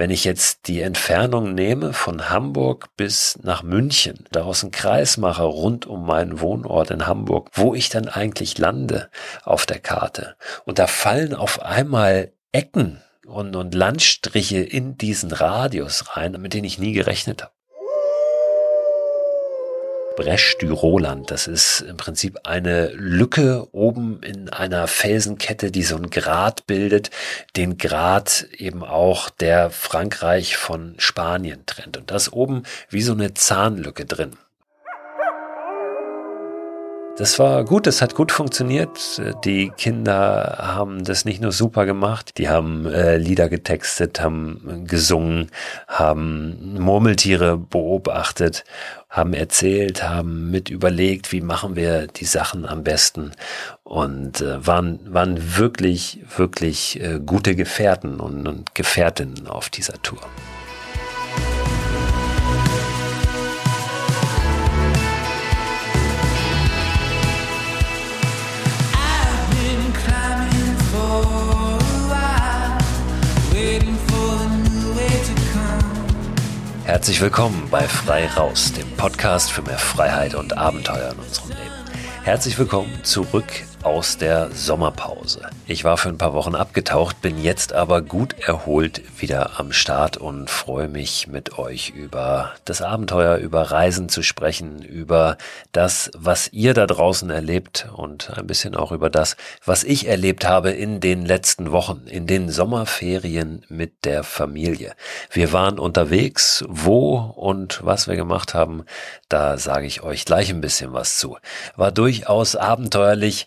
Wenn ich jetzt die Entfernung nehme von Hamburg bis nach München, daraus einen Kreis mache rund um meinen Wohnort in Hamburg, wo ich dann eigentlich lande auf der Karte. Und da fallen auf einmal Ecken und, und Landstriche in diesen Radius rein, mit denen ich nie gerechnet habe. Bresch du Roland. Das ist im Prinzip eine Lücke oben in einer Felsenkette, die so ein Grat bildet, den Grat eben auch der Frankreich von Spanien trennt. Und das oben wie so eine Zahnlücke drin. Das war gut, das hat gut funktioniert. Die Kinder haben das nicht nur super gemacht, die haben äh, Lieder getextet, haben gesungen, haben Murmeltiere beobachtet, haben erzählt, haben mit überlegt, wie machen wir die Sachen am besten und äh, waren, waren wirklich, wirklich äh, gute Gefährten und, und Gefährtinnen auf dieser Tour. Herzlich willkommen bei Frei Raus, dem Podcast für mehr Freiheit und Abenteuer in unserem Leben. Herzlich willkommen zurück aus der Sommerpause. Ich war für ein paar Wochen abgetaucht, bin jetzt aber gut erholt wieder am Start und freue mich mit euch über das Abenteuer, über Reisen zu sprechen, über das, was ihr da draußen erlebt und ein bisschen auch über das, was ich erlebt habe in den letzten Wochen, in den Sommerferien mit der Familie. Wir waren unterwegs, wo und was wir gemacht haben, da sage ich euch gleich ein bisschen was zu. War durchaus abenteuerlich,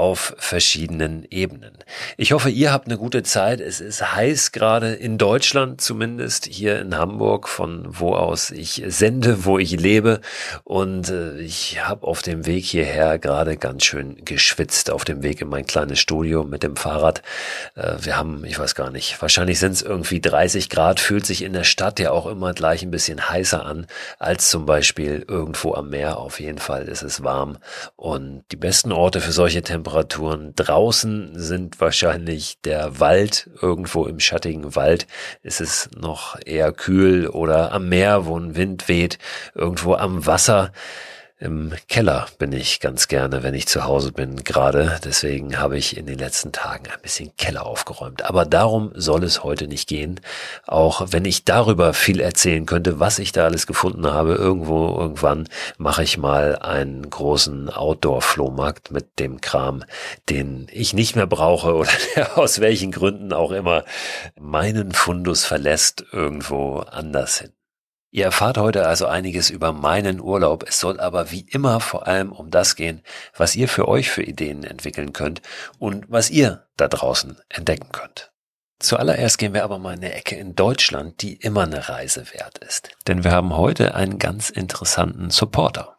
auf verschiedenen Ebenen. Ich hoffe, ihr habt eine gute Zeit. Es ist heiß gerade in Deutschland, zumindest hier in Hamburg, von wo aus ich sende, wo ich lebe. Und äh, ich habe auf dem Weg hierher gerade ganz schön geschwitzt, auf dem Weg in mein kleines Studio mit dem Fahrrad. Äh, wir haben, ich weiß gar nicht, wahrscheinlich sind es irgendwie 30 Grad, fühlt sich in der Stadt ja auch immer gleich ein bisschen heißer an, als zum Beispiel irgendwo am Meer. Auf jeden Fall ist es warm. Und die besten Orte für solche Temperaturen draußen sind wahrscheinlich der Wald. Irgendwo im schattigen Wald ist es noch eher kühl oder am Meer, wo ein Wind weht. Irgendwo am Wasser im Keller bin ich ganz gerne, wenn ich zu Hause bin, gerade. Deswegen habe ich in den letzten Tagen ein bisschen Keller aufgeräumt. Aber darum soll es heute nicht gehen. Auch wenn ich darüber viel erzählen könnte, was ich da alles gefunden habe. Irgendwo, irgendwann mache ich mal einen großen Outdoor-Flohmarkt mit dem Kram, den ich nicht mehr brauche oder der aus welchen Gründen auch immer meinen Fundus verlässt irgendwo anders hin. Ihr erfahrt heute also einiges über meinen Urlaub. Es soll aber wie immer vor allem um das gehen, was ihr für euch für Ideen entwickeln könnt und was ihr da draußen entdecken könnt. Zuallererst gehen wir aber mal in eine Ecke in Deutschland, die immer eine Reise wert ist. Denn wir haben heute einen ganz interessanten Supporter.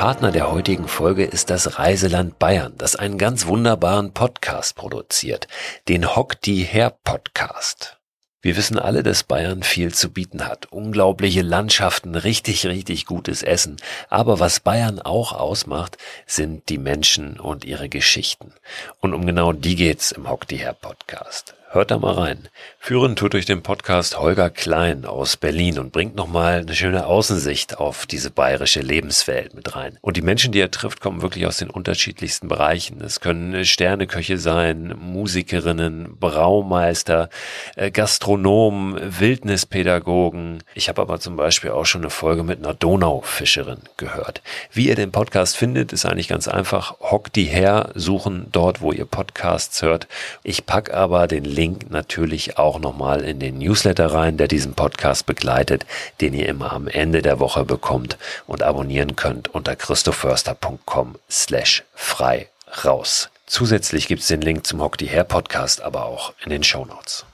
Partner der heutigen Folge ist das Reiseland Bayern, das einen ganz wunderbaren Podcast produziert, den Hock die Her Podcast. Wir wissen alle, dass Bayern viel zu bieten hat. Unglaubliche Landschaften, richtig, richtig gutes Essen. Aber was Bayern auch ausmacht, sind die Menschen und ihre Geschichten. Und um genau die geht's im Hock die Her Podcast. Hört da mal rein. Führen tut durch den Podcast Holger Klein aus Berlin und bringt nochmal eine schöne Außensicht auf diese bayerische Lebenswelt mit rein. Und die Menschen, die er trifft, kommen wirklich aus den unterschiedlichsten Bereichen. Es können Sterneköche sein, Musikerinnen, Braumeister, äh, Gastronomen, Wildnispädagogen. Ich habe aber zum Beispiel auch schon eine Folge mit einer Donaufischerin gehört. Wie ihr den Podcast findet, ist eigentlich ganz einfach. Hock die her, suchen dort, wo ihr Podcasts hört. Ich pack aber den Link natürlich auch nochmal in den Newsletter rein, der diesen Podcast begleitet, den ihr immer am Ende der Woche bekommt und abonnieren könnt unter christoförster.com slash frei raus. Zusätzlich gibt es den Link zum Hock die Hair Podcast aber auch in den Show Notes.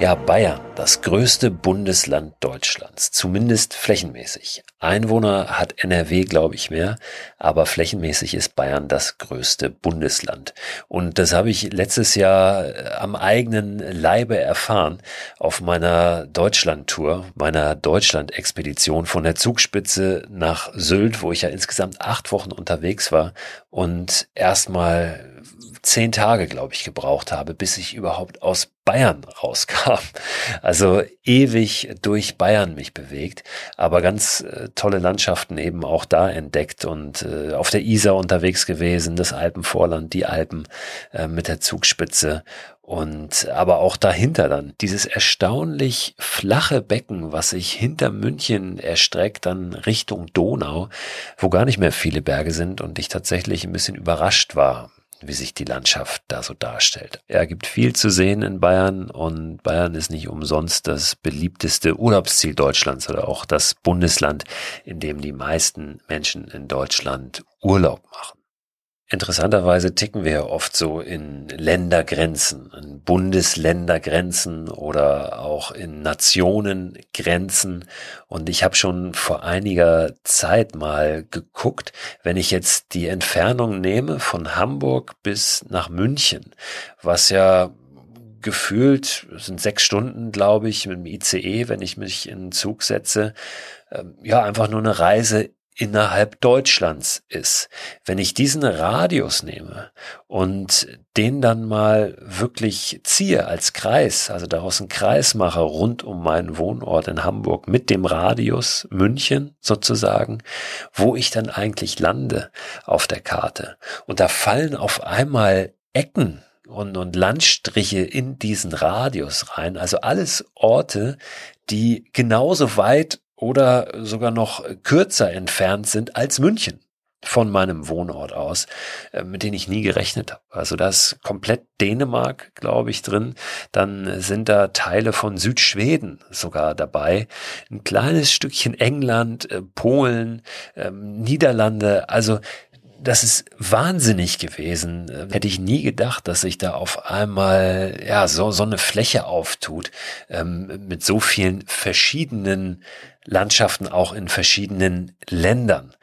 Ja, Bayern, das größte Bundesland Deutschlands, zumindest flächenmäßig. Einwohner hat NRW, glaube ich, mehr, aber flächenmäßig ist Bayern das größte Bundesland. Und das habe ich letztes Jahr äh, am eigenen Leibe erfahren auf meiner Deutschlandtour, meiner Deutschland-Expedition von der Zugspitze nach Sylt, wo ich ja insgesamt acht Wochen unterwegs war und erstmal zehn Tage, glaube ich, gebraucht habe, bis ich überhaupt aus Bayern rauskam. Also ewig durch Bayern mich bewegt, aber ganz äh, tolle Landschaften eben auch da entdeckt und äh, auf der Isar unterwegs gewesen, das Alpenvorland, die Alpen äh, mit der Zugspitze und aber auch dahinter dann dieses erstaunlich flache Becken, was sich hinter München erstreckt, dann Richtung Donau, wo gar nicht mehr viele Berge sind und ich tatsächlich ein bisschen überrascht war wie sich die Landschaft da so darstellt. Er gibt viel zu sehen in Bayern und Bayern ist nicht umsonst das beliebteste Urlaubsziel Deutschlands oder auch das Bundesland, in dem die meisten Menschen in Deutschland Urlaub machen. Interessanterweise ticken wir ja oft so in Ländergrenzen, in Bundesländergrenzen oder auch in Nationengrenzen. Und ich habe schon vor einiger Zeit mal geguckt, wenn ich jetzt die Entfernung nehme von Hamburg bis nach München, was ja gefühlt sind sechs Stunden, glaube ich, mit dem ICE, wenn ich mich in den Zug setze. Ähm, ja, einfach nur eine Reise innerhalb Deutschlands ist. Wenn ich diesen Radius nehme und den dann mal wirklich ziehe als Kreis, also daraus einen Kreis mache rund um meinen Wohnort in Hamburg mit dem Radius München sozusagen, wo ich dann eigentlich lande auf der Karte. Und da fallen auf einmal Ecken und, und Landstriche in diesen Radius rein. Also alles Orte, die genauso weit oder sogar noch kürzer entfernt sind als München von meinem Wohnort aus, äh, mit denen ich nie gerechnet habe. Also da ist komplett Dänemark, glaube ich, drin. Dann sind da Teile von Südschweden sogar dabei. Ein kleines Stückchen England, äh, Polen, ähm, Niederlande. Also das ist wahnsinnig gewesen. Äh, hätte ich nie gedacht, dass sich da auf einmal ja so so eine Fläche auftut ähm, mit so vielen verschiedenen Landschaften auch in verschiedenen Ländern.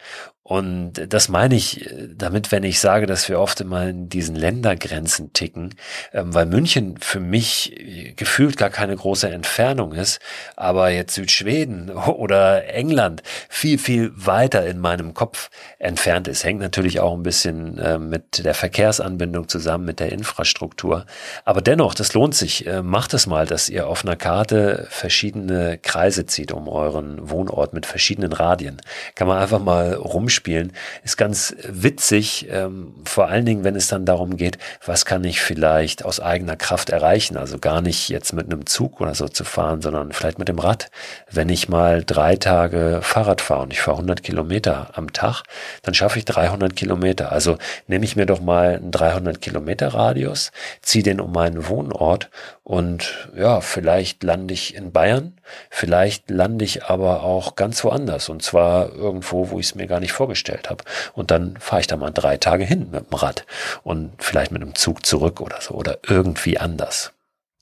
Und das meine ich äh, damit, wenn ich sage, dass wir oft immer in diesen Ländergrenzen ticken, ähm, weil München für mich äh, gefühlt gar keine große Entfernung ist, aber jetzt Südschweden oder England viel, viel weiter in meinem Kopf entfernt ist. Hängt natürlich auch ein bisschen äh, mit der Verkehrsanbindung zusammen, mit der Infrastruktur. Aber dennoch, das lohnt sich. Macht es mal, dass ihr auf einer Karte verschiedene Kreise zieht um euren Wohnort mit verschiedenen Radien. Kann man einfach mal rumschauen spielen, ist ganz witzig, ähm, vor allen Dingen, wenn es dann darum geht, was kann ich vielleicht aus eigener Kraft erreichen, also gar nicht jetzt mit einem Zug oder so zu fahren, sondern vielleicht mit dem Rad. Wenn ich mal drei Tage Fahrrad fahre und ich fahre 100 Kilometer am Tag, dann schaffe ich 300 Kilometer. Also nehme ich mir doch mal einen 300 Kilometer Radius, ziehe den um meinen Wohnort und ja, vielleicht lande ich in Bayern, vielleicht lande ich aber auch ganz woanders und zwar irgendwo, wo ich es mir gar nicht vorstelle vorgestellt habe. Und dann fahre ich da mal drei Tage hin mit dem Rad und vielleicht mit einem Zug zurück oder so oder irgendwie anders.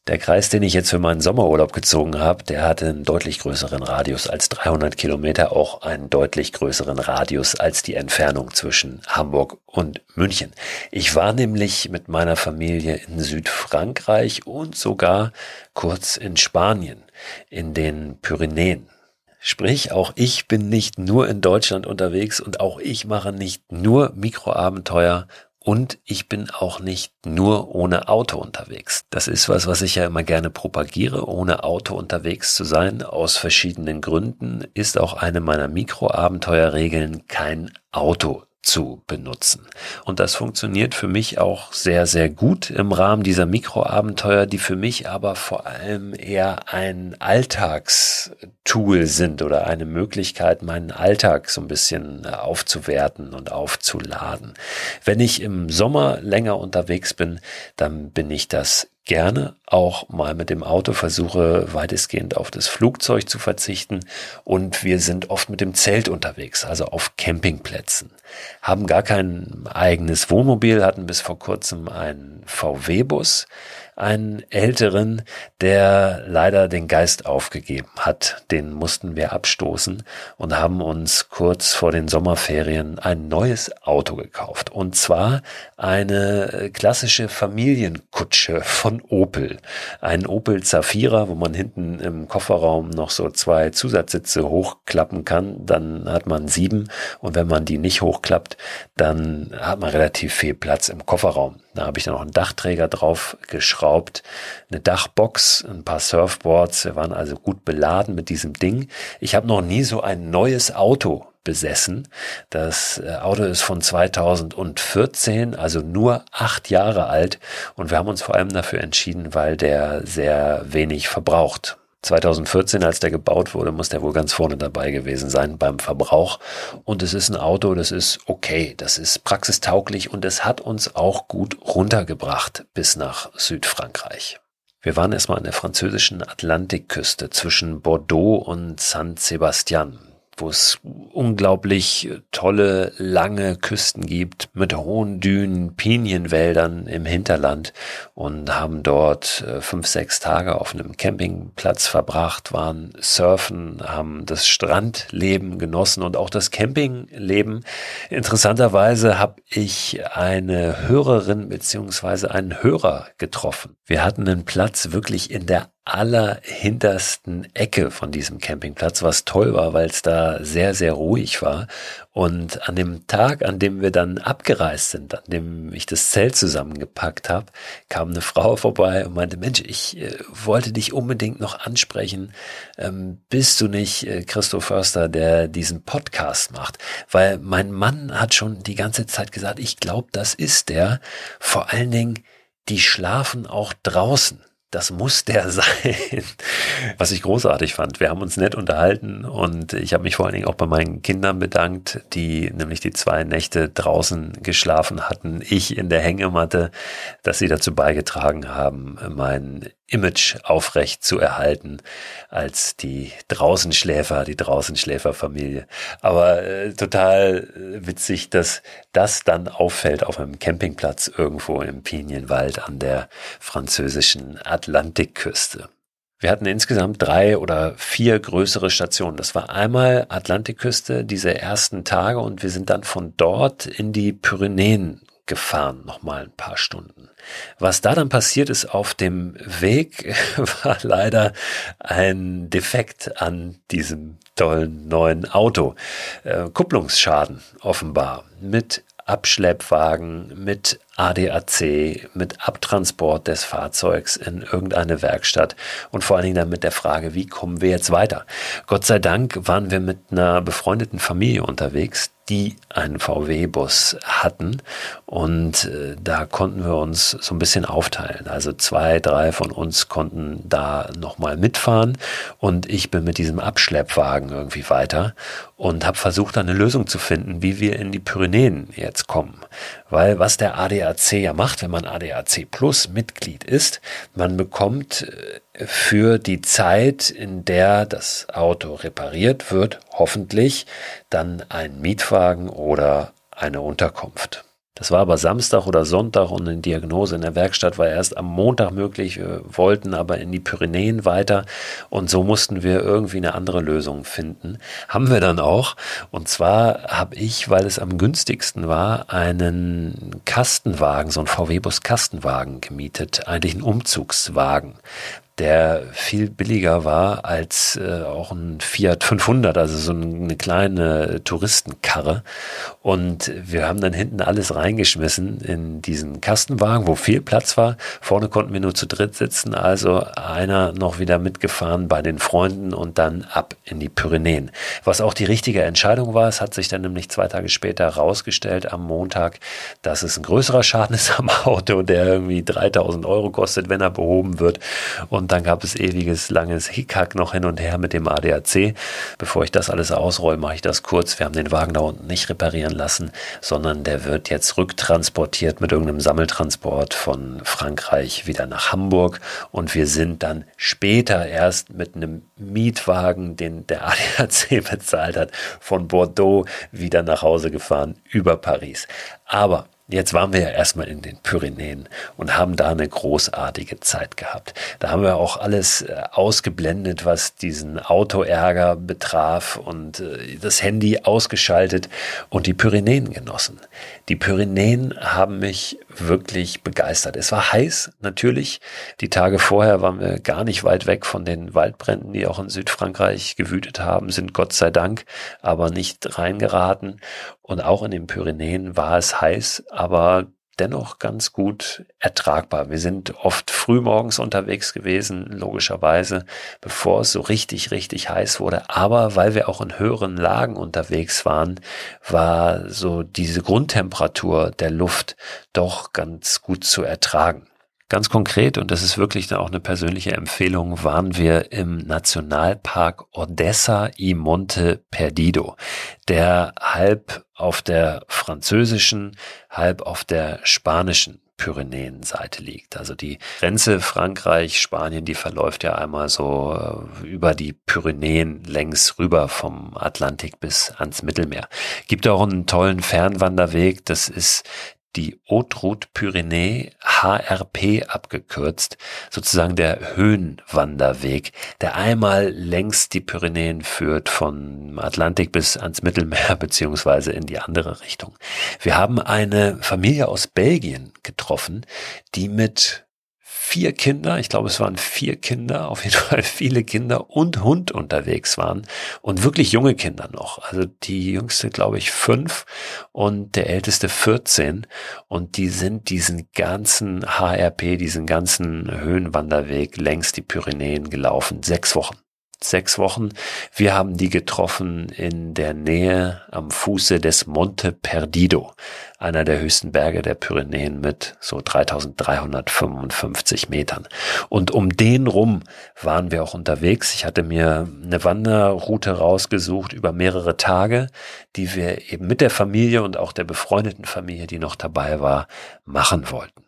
Der Kreis, den ich jetzt für meinen Sommerurlaub gezogen habe, der hatte einen deutlich größeren Radius als 300 Kilometer, auch einen deutlich größeren Radius als die Entfernung zwischen Hamburg und München. Ich war nämlich mit meiner Familie in Südfrankreich und sogar kurz in Spanien, in den Pyrenäen. Sprich, auch ich bin nicht nur in Deutschland unterwegs und auch ich mache nicht nur Mikroabenteuer und ich bin auch nicht nur ohne Auto unterwegs. Das ist was, was ich ja immer gerne propagiere, ohne Auto unterwegs zu sein. Aus verschiedenen Gründen ist auch eine meiner Mikroabenteuerregeln kein Auto zu benutzen. Und das funktioniert für mich auch sehr, sehr gut im Rahmen dieser Mikroabenteuer, die für mich aber vor allem eher ein Alltagstool sind oder eine Möglichkeit, meinen Alltag so ein bisschen aufzuwerten und aufzuladen. Wenn ich im Sommer länger unterwegs bin, dann bin ich das gerne auch mal mit dem Auto, versuche weitestgehend auf das Flugzeug zu verzichten und wir sind oft mit dem Zelt unterwegs, also auf Campingplätzen. Haben gar kein eigenes Wohnmobil, hatten bis vor kurzem einen VW-Bus, einen älteren, der leider den Geist aufgegeben hat. Den mussten wir abstoßen und haben uns kurz vor den Sommerferien ein neues Auto gekauft. Und zwar eine klassische Familienkutsche von Opel. Ein Opel Zafira, wo man hinten im Kofferraum noch so zwei Zusatzsitze hochklappen kann. Dann hat man sieben. Und wenn man die nicht hochklappt, dann hat man relativ viel Platz im Kofferraum. Da habe ich dann noch einen Dachträger drauf geschraubt, eine Dachbox, ein paar Surfboards. Wir waren also gut beladen mit diesem Ding. Ich habe noch nie so ein neues Auto besessen. Das äh, Auto ist von 2014, also nur acht Jahre alt. Und wir haben uns vor allem dafür entschieden, weil der sehr wenig verbraucht. 2014, als der gebaut wurde, muss der wohl ganz vorne dabei gewesen sein beim Verbrauch. Und es ist ein Auto, das ist okay, das ist praxistauglich und es hat uns auch gut runtergebracht bis nach Südfrankreich. Wir waren erstmal an der französischen Atlantikküste zwischen Bordeaux und San Sebastian wo es unglaublich tolle, lange Küsten gibt mit hohen Dünen, Pinienwäldern im Hinterland und haben dort äh, fünf, sechs Tage auf einem Campingplatz verbracht, waren surfen, haben das Strandleben genossen und auch das Campingleben. Interessanterweise habe ich eine Hörerin beziehungsweise einen Hörer getroffen. Wir hatten einen Platz wirklich in der allerhintersten Ecke von diesem Campingplatz, was toll war, weil es da sehr, sehr ruhig war. Und an dem Tag, an dem wir dann abgereist sind, an dem ich das Zelt zusammengepackt habe, kam eine Frau vorbei und meinte, Mensch, ich äh, wollte dich unbedingt noch ansprechen. Ähm, bist du nicht äh, Christoph Förster, der diesen Podcast macht? Weil mein Mann hat schon die ganze Zeit gesagt, ich glaube, das ist der. Vor allen Dingen, die schlafen auch draußen das muss der sein. Was ich großartig fand. Wir haben uns nett unterhalten und ich habe mich vor allen Dingen auch bei meinen Kindern bedankt, die nämlich die zwei Nächte draußen geschlafen hatten. Ich in der Hängematte, dass sie dazu beigetragen haben, mein Image aufrecht zu erhalten als die Draußenschläfer, die Draußenschläferfamilie. Aber äh, total äh, witzig, dass das dann auffällt auf einem Campingplatz irgendwo im Pinienwald an der französischen Atlantikküste. Wir hatten insgesamt drei oder vier größere Stationen. Das war einmal Atlantikküste, diese ersten Tage, und wir sind dann von dort in die Pyrenäen gefahren, nochmal ein paar Stunden. Was da dann passiert ist auf dem Weg, war leider ein Defekt an diesem tollen neuen Auto. Äh, Kupplungsschaden offenbar mit Abschleppwagen, mit ADAC, mit Abtransport des Fahrzeugs in irgendeine Werkstatt und vor allen Dingen dann mit der Frage, wie kommen wir jetzt weiter? Gott sei Dank waren wir mit einer befreundeten Familie unterwegs, die einen VW-Bus hatten und äh, da konnten wir uns so ein bisschen aufteilen. Also zwei, drei von uns konnten da nochmal mitfahren und ich bin mit diesem Abschleppwagen irgendwie weiter und habe versucht, eine Lösung zu finden, wie wir in die Pyrenäen jetzt kommen. Weil was der ADAC ja macht, wenn man ADAC Plus Mitglied ist, man bekommt äh, für die Zeit, in der das Auto repariert wird, hoffentlich dann einen Mietwagen oder eine Unterkunft. Das war aber Samstag oder Sonntag und eine Diagnose in der Werkstatt war erst am Montag möglich. Wir wollten aber in die Pyrenäen weiter und so mussten wir irgendwie eine andere Lösung finden. Haben wir dann auch. Und zwar habe ich, weil es am günstigsten war, einen Kastenwagen, so einen VW-Bus Kastenwagen gemietet, eigentlich einen Umzugswagen der viel billiger war als äh, auch ein Fiat 500, also so eine kleine Touristenkarre. Und wir haben dann hinten alles reingeschmissen in diesen Kastenwagen, wo viel Platz war. Vorne konnten wir nur zu dritt sitzen, also einer noch wieder mitgefahren bei den Freunden und dann ab in die Pyrenäen. Was auch die richtige Entscheidung war, es hat sich dann nämlich zwei Tage später herausgestellt am Montag, dass es ein größerer Schaden ist am Auto, der irgendwie 3000 Euro kostet, wenn er behoben wird. Und und dann gab es ewiges, langes Hickhack noch hin und her mit dem ADAC. Bevor ich das alles ausräume, mache ich das kurz. Wir haben den Wagen da unten nicht reparieren lassen, sondern der wird jetzt rücktransportiert mit irgendeinem Sammeltransport von Frankreich wieder nach Hamburg und wir sind dann später erst mit einem Mietwagen, den der ADAC bezahlt hat, von Bordeaux wieder nach Hause gefahren über Paris. Aber Jetzt waren wir ja erstmal in den Pyrenäen und haben da eine großartige Zeit gehabt. Da haben wir auch alles äh, ausgeblendet, was diesen Autoärger betraf und äh, das Handy ausgeschaltet und die Pyrenäen genossen. Die Pyrenäen haben mich wirklich begeistert. Es war heiß, natürlich. Die Tage vorher waren wir gar nicht weit weg von den Waldbränden, die auch in Südfrankreich gewütet haben, sind Gott sei Dank aber nicht reingeraten. Und auch in den Pyrenäen war es heiß, aber dennoch ganz gut ertragbar. Wir sind oft früh morgens unterwegs gewesen, logischerweise, bevor es so richtig, richtig heiß wurde. Aber weil wir auch in höheren Lagen unterwegs waren, war so diese Grundtemperatur der Luft doch ganz gut zu ertragen. Ganz konkret, und das ist wirklich auch eine persönliche Empfehlung, waren wir im Nationalpark Odessa y Monte Perdido, der halb auf der französischen, halb auf der spanischen Pyrenäenseite liegt. Also die Grenze Frankreich, Spanien, die verläuft ja einmal so äh, über die Pyrenäen längs rüber vom Atlantik bis ans Mittelmeer. Gibt auch einen tollen Fernwanderweg, das ist die Haute Route Pyrénées, HRP abgekürzt, sozusagen der Höhenwanderweg, der einmal längs die Pyrenäen führt von Atlantik bis ans Mittelmeer beziehungsweise in die andere Richtung. Wir haben eine Familie aus Belgien getroffen, die mit vier Kinder, ich glaube es waren vier Kinder, auf jeden Fall viele Kinder und Hund unterwegs waren und wirklich junge Kinder noch. Also die jüngste, glaube ich, fünf und der älteste 14 und die sind diesen ganzen HRP, diesen ganzen Höhenwanderweg längs die Pyrenäen gelaufen, sechs Wochen sechs Wochen. Wir haben die getroffen in der Nähe am Fuße des Monte Perdido, einer der höchsten Berge der Pyrenäen mit so 3355 Metern. Und um den rum waren wir auch unterwegs. Ich hatte mir eine Wanderroute rausgesucht über mehrere Tage, die wir eben mit der Familie und auch der befreundeten Familie, die noch dabei war, machen wollten.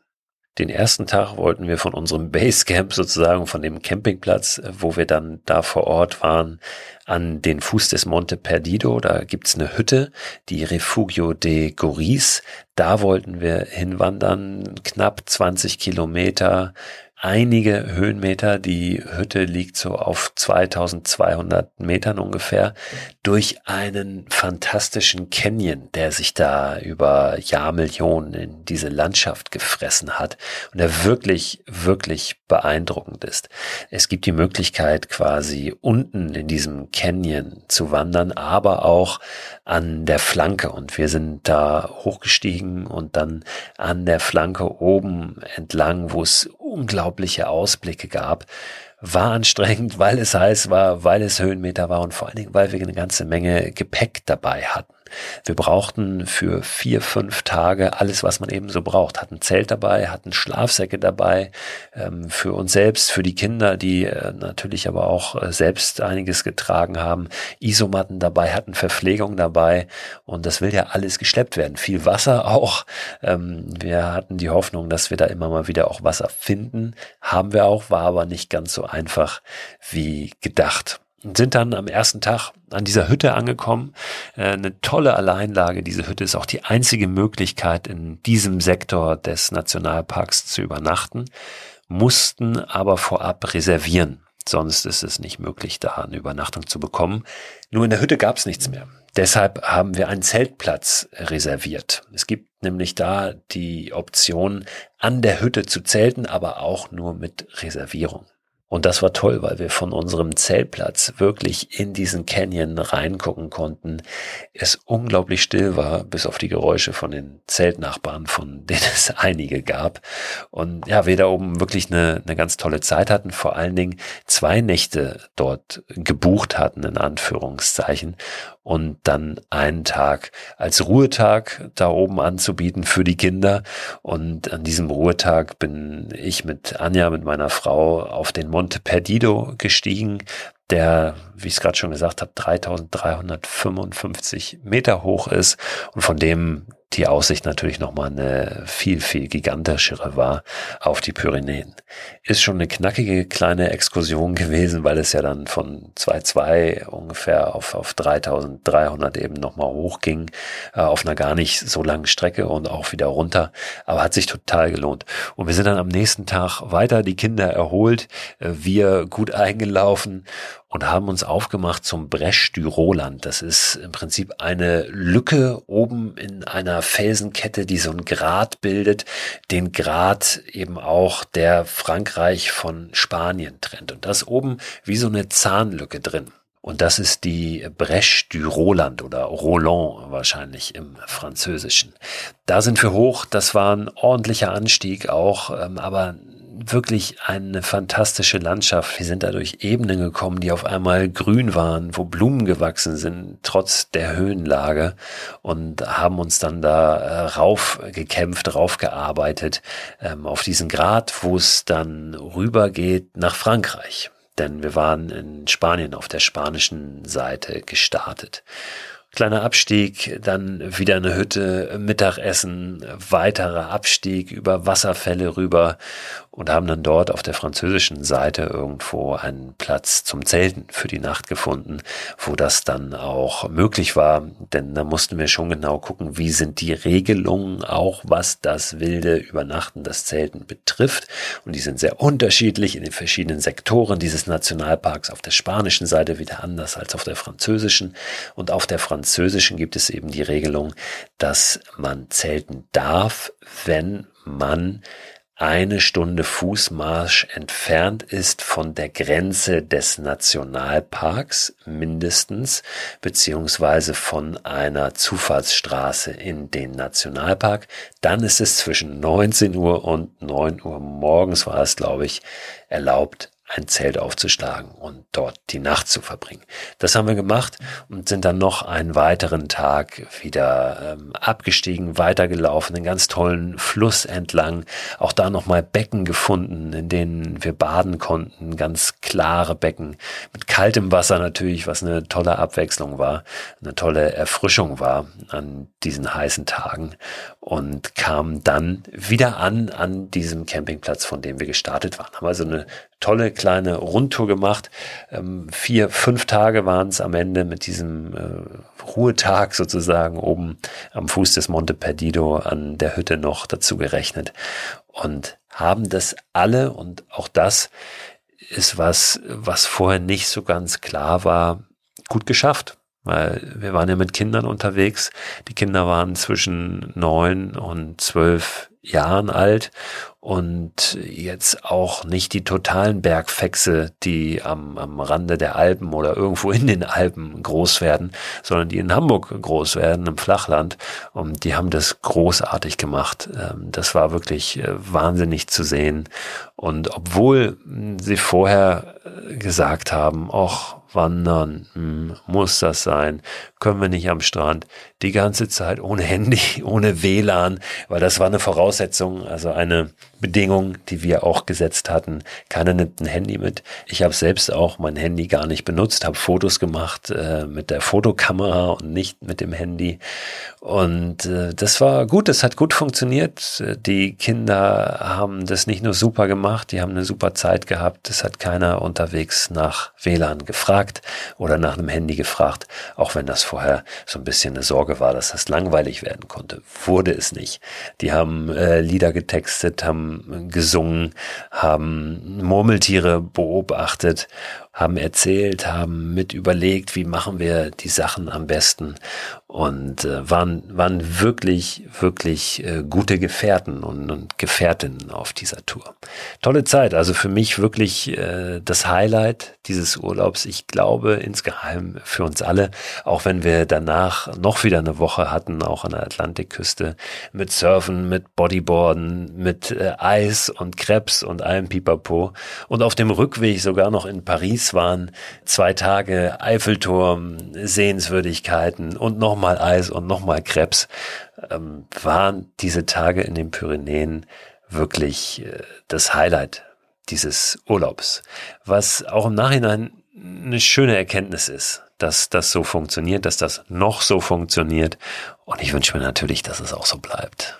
Den ersten Tag wollten wir von unserem Basecamp sozusagen, von dem Campingplatz, wo wir dann da vor Ort waren, an den Fuß des Monte Perdido. Da gibt's eine Hütte, die Refugio de Goris. Da wollten wir hinwandern, knapp 20 Kilometer einige Höhenmeter. Die Hütte liegt so auf 2200 Metern ungefähr durch einen fantastischen Canyon, der sich da über Jahrmillionen in diese Landschaft gefressen hat und der wirklich, wirklich beeindruckend ist. Es gibt die Möglichkeit quasi unten in diesem Canyon zu wandern, aber auch an der Flanke und wir sind da hochgestiegen und dann an der Flanke oben entlang, wo es unglaubliche Ausblicke gab. War anstrengend, weil es heiß war, weil es Höhenmeter war und vor allen Dingen, weil wir eine ganze Menge Gepäck dabei hatten. Wir brauchten für vier, fünf Tage alles, was man eben so braucht. Hatten Zelt dabei, hatten Schlafsäcke dabei, ähm, für uns selbst, für die Kinder, die äh, natürlich aber auch äh, selbst einiges getragen haben, Isomatten dabei, hatten Verpflegung dabei und das will ja alles geschleppt werden. Viel Wasser auch. Ähm, wir hatten die Hoffnung, dass wir da immer mal wieder auch Wasser finden. Haben wir auch, war aber nicht ganz so einfach wie gedacht sind dann am ersten Tag an dieser Hütte angekommen. Äh, eine tolle Alleinlage. Diese Hütte ist auch die einzige Möglichkeit, in diesem Sektor des Nationalparks zu übernachten, mussten aber vorab reservieren. Sonst ist es nicht möglich, da eine Übernachtung zu bekommen. Nur in der Hütte gab es nichts mehr. Deshalb haben wir einen Zeltplatz reserviert. Es gibt nämlich da die Option, an der Hütte zu zelten, aber auch nur mit Reservierung. Und das war toll, weil wir von unserem Zeltplatz wirklich in diesen Canyon reingucken konnten. Es unglaublich still war, bis auf die Geräusche von den Zeltnachbarn, von denen es einige gab. Und ja, wir da oben wirklich eine, eine ganz tolle Zeit hatten, vor allen Dingen zwei Nächte dort gebucht hatten, in Anführungszeichen. Und dann einen Tag als Ruhetag da oben anzubieten für die Kinder. Und an diesem Ruhetag bin ich mit Anja, mit meiner Frau, auf den Monte Perdido gestiegen, der, wie ich es gerade schon gesagt habe, 3355 Meter hoch ist und von dem die Aussicht natürlich nochmal eine viel, viel gigantischere war auf die Pyrenäen. Ist schon eine knackige kleine Exkursion gewesen, weil es ja dann von 2,2 ungefähr auf, auf 3300 eben nochmal hochging, äh, auf einer gar nicht so langen Strecke und auch wieder runter, aber hat sich total gelohnt. Und wir sind dann am nächsten Tag weiter, die Kinder erholt, äh, wir gut eingelaufen und haben uns aufgemacht zum Bresch du Roland. Das ist im Prinzip eine Lücke oben in einer Felsenkette, die so ein Grat bildet, den Grat eben auch der Frankreich von Spanien trennt. Und das oben wie so eine Zahnlücke drin. Und das ist die Breche du Roland oder Roland wahrscheinlich im Französischen. Da sind wir hoch. Das war ein ordentlicher Anstieg auch, ähm, aber wirklich eine fantastische Landschaft. Wir sind da durch Ebenen gekommen, die auf einmal grün waren, wo Blumen gewachsen sind, trotz der Höhenlage und haben uns dann da äh, rauf gekämpft, raufgearbeitet ähm, auf diesen Grat, wo es dann rüber geht nach Frankreich. Denn wir waren in Spanien auf der spanischen Seite gestartet kleiner Abstieg, dann wieder eine Hütte, Mittagessen, weiterer Abstieg über Wasserfälle rüber und haben dann dort auf der französischen Seite irgendwo einen Platz zum Zelten für die Nacht gefunden, wo das dann auch möglich war, denn da mussten wir schon genau gucken, wie sind die Regelungen auch, was das wilde Übernachten, das Zelten betrifft. Und die sind sehr unterschiedlich in den verschiedenen Sektoren dieses Nationalparks, auf der spanischen Seite wieder anders als auf der französischen. Und auf der französischen gibt es eben die Regelung, dass man zelten darf, wenn man eine Stunde Fußmarsch entfernt ist von der Grenze des Nationalparks mindestens, beziehungsweise von einer Zufahrtsstraße in den Nationalpark, dann ist es zwischen 19 Uhr und 9 Uhr morgens war es, glaube ich, erlaubt, ein Zelt aufzuschlagen und dort die Nacht zu verbringen. Das haben wir gemacht und sind dann noch einen weiteren Tag wieder ähm, abgestiegen, weitergelaufen, einen ganz tollen Fluss entlang. Auch da nochmal Becken gefunden, in denen wir baden konnten, ganz klare Becken mit kaltem Wasser natürlich, was eine tolle Abwechslung war, eine tolle Erfrischung war an diesen heißen Tagen und kam dann wieder an an diesem Campingplatz, von dem wir gestartet waren. Haben also eine tolle kleine Rundtour gemacht. Ähm, vier, fünf Tage waren es am Ende mit diesem äh, Ruhetag sozusagen oben am Fuß des Monte Perdido an der Hütte noch dazu gerechnet und haben das alle und auch das ist was, was vorher nicht so ganz klar war, gut geschafft weil wir waren ja mit Kindern unterwegs. Die Kinder waren zwischen neun und zwölf Jahren alt und jetzt auch nicht die totalen Bergfexe, die am, am Rande der Alpen oder irgendwo in den Alpen groß werden, sondern die in Hamburg groß werden, im Flachland. Und die haben das großartig gemacht. Ähm, das war wirklich äh, wahnsinnig zu sehen. Und obwohl sie vorher äh, gesagt haben, ach, wandern, hm, muss das sein? Können wir nicht am Strand? Die ganze Zeit ohne Handy, ohne WLAN, weil das war eine Voraussetzung, also eine Bedingung, die wir auch gesetzt hatten. Keiner nimmt ein Handy mit. Ich habe selbst auch mein Handy gar nicht benutzt, habe Fotos gemacht äh, mit der Fotokamera und nicht mit dem Handy. Und äh, das war gut, das hat gut funktioniert. Die Kinder haben das nicht nur super gemacht, die haben eine super Zeit gehabt. Es hat keiner unterwegs nach WLAN gefragt oder nach einem Handy gefragt, auch wenn das vorher so ein bisschen eine Sorge war, dass das langweilig werden konnte. Wurde es nicht. Die haben äh, Lieder getextet, haben gesungen, haben Murmeltiere beobachtet haben erzählt, haben mit überlegt, wie machen wir die Sachen am besten und äh, waren, waren wirklich, wirklich äh, gute Gefährten und, und Gefährtinnen auf dieser Tour. Tolle Zeit, also für mich wirklich äh, das Highlight dieses Urlaubs. Ich glaube insgeheim für uns alle, auch wenn wir danach noch wieder eine Woche hatten, auch an der Atlantikküste, mit Surfen, mit Bodyboarden, mit äh, Eis und Krebs und allem Pipapo und auf dem Rückweg sogar noch in Paris Paris waren, zwei Tage Eiffelturm, Sehenswürdigkeiten und nochmal Eis und nochmal Krebs, ähm, waren diese Tage in den Pyrenäen wirklich äh, das Highlight dieses Urlaubs, was auch im Nachhinein eine schöne Erkenntnis ist, dass das so funktioniert, dass das noch so funktioniert. Und ich wünsche mir natürlich, dass es auch so bleibt.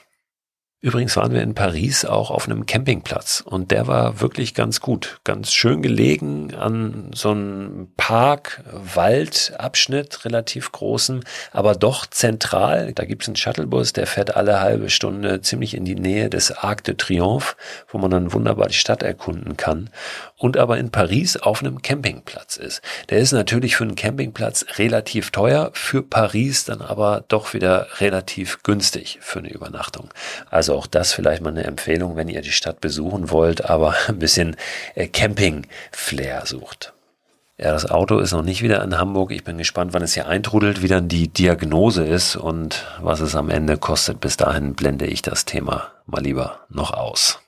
Übrigens waren wir in Paris auch auf einem Campingplatz und der war wirklich ganz gut, ganz schön gelegen an so einem Park, Waldabschnitt, relativ großen, aber doch zentral. Da gibt's einen Shuttlebus, der fährt alle halbe Stunde ziemlich in die Nähe des Arc de Triomphe, wo man dann wunderbar die Stadt erkunden kann und aber in Paris auf einem Campingplatz ist. Der ist natürlich für einen Campingplatz relativ teuer, für Paris dann aber doch wieder relativ günstig für eine Übernachtung. Also auch das vielleicht mal eine Empfehlung, wenn ihr die Stadt besuchen wollt, aber ein bisschen äh, Camping-Flair sucht. Ja, das Auto ist noch nicht wieder in Hamburg. Ich bin gespannt, wann es hier eintrudelt, wie dann die Diagnose ist und was es am Ende kostet. Bis dahin blende ich das Thema mal lieber noch aus.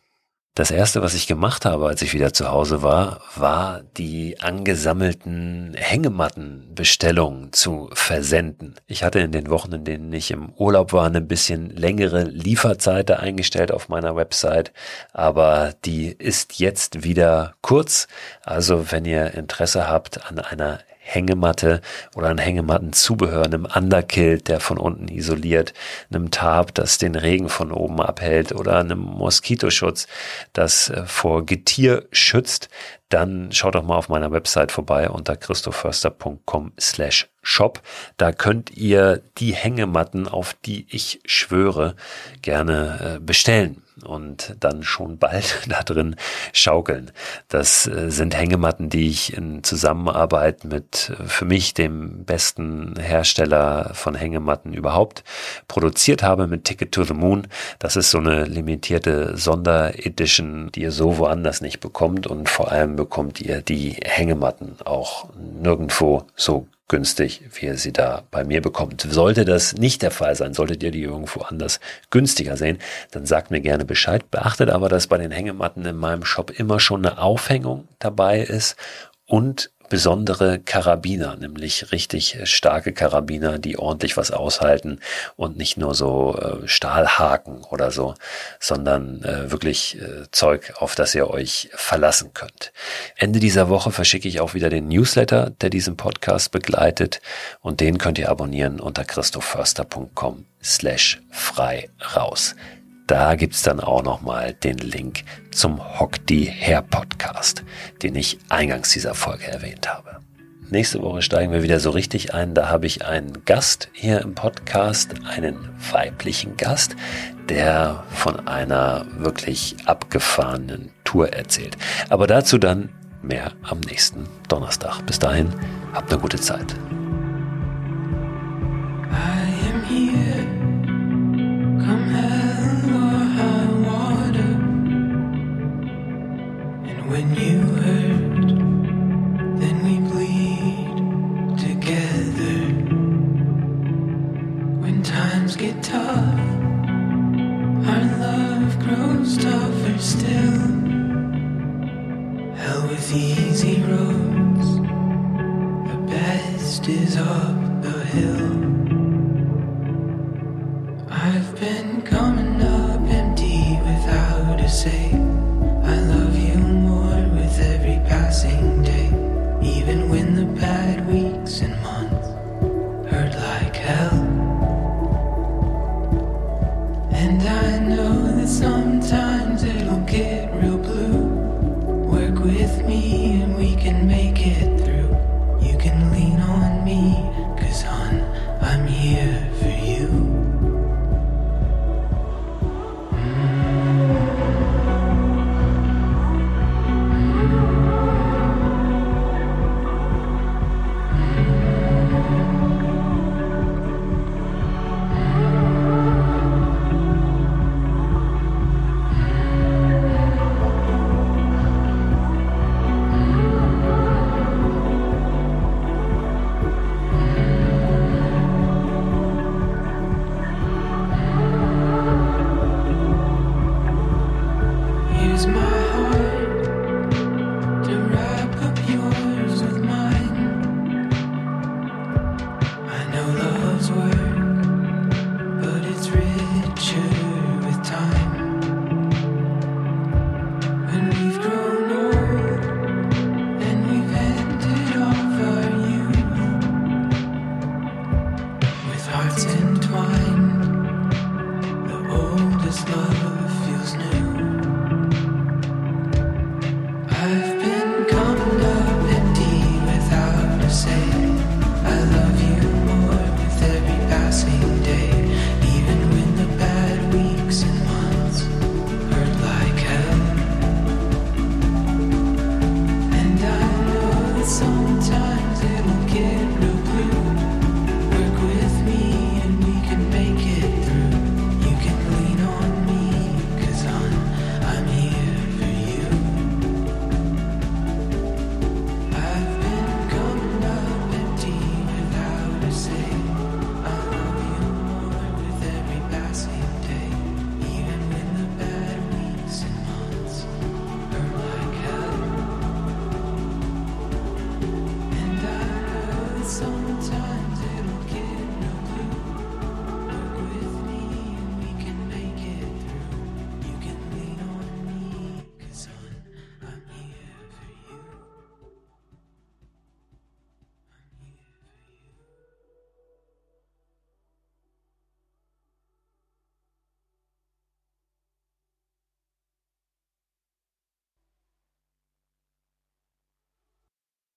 Das erste, was ich gemacht habe, als ich wieder zu Hause war, war die angesammelten Hängemattenbestellungen zu versenden. Ich hatte in den Wochen, in denen ich im Urlaub war, eine bisschen längere Lieferzeit eingestellt auf meiner Website, aber die ist jetzt wieder kurz. Also wenn ihr Interesse habt an einer Hängematte oder ein Hängemattenzubehör, einem Underkilt, der von unten isoliert, einem Tarp, das den Regen von oben abhält oder einem Moskitoschutz, das äh, vor Getier schützt, dann schaut doch mal auf meiner Website vorbei unter christoförster.com slash shop. Da könnt ihr die Hängematten, auf die ich schwöre, gerne äh, bestellen und dann schon bald da drin schaukeln. Das äh, sind Hängematten, die ich in Zusammenarbeit mit äh, für mich dem besten Hersteller von Hängematten überhaupt produziert habe mit Ticket to the Moon. Das ist so eine limitierte Sonderedition, die ihr so woanders nicht bekommt und vor allem bekommt ihr die Hängematten auch nirgendwo so günstig, wie ihr sie da bei mir bekommt. Sollte das nicht der Fall sein, solltet ihr die irgendwo anders günstiger sehen, dann sagt mir gerne Bescheid. Beachtet aber, dass bei den Hängematten in meinem Shop immer schon eine Aufhängung dabei ist und besondere Karabiner, nämlich richtig starke Karabiner, die ordentlich was aushalten und nicht nur so äh, Stahlhaken oder so, sondern äh, wirklich äh, Zeug, auf das ihr euch verlassen könnt. Ende dieser Woche verschicke ich auch wieder den Newsletter, der diesen Podcast begleitet und den könnt ihr abonnieren unter christoförster.com slash frei raus. Da gibt's dann auch nochmal den Link zum Hock die Hair Podcast, den ich eingangs dieser Folge erwähnt habe. Nächste Woche steigen wir wieder so richtig ein. Da habe ich einen Gast hier im Podcast, einen weiblichen Gast, der von einer wirklich abgefahrenen Tour erzählt. Aber dazu dann mehr am nächsten Donnerstag. Bis dahin, habt eine gute Zeit.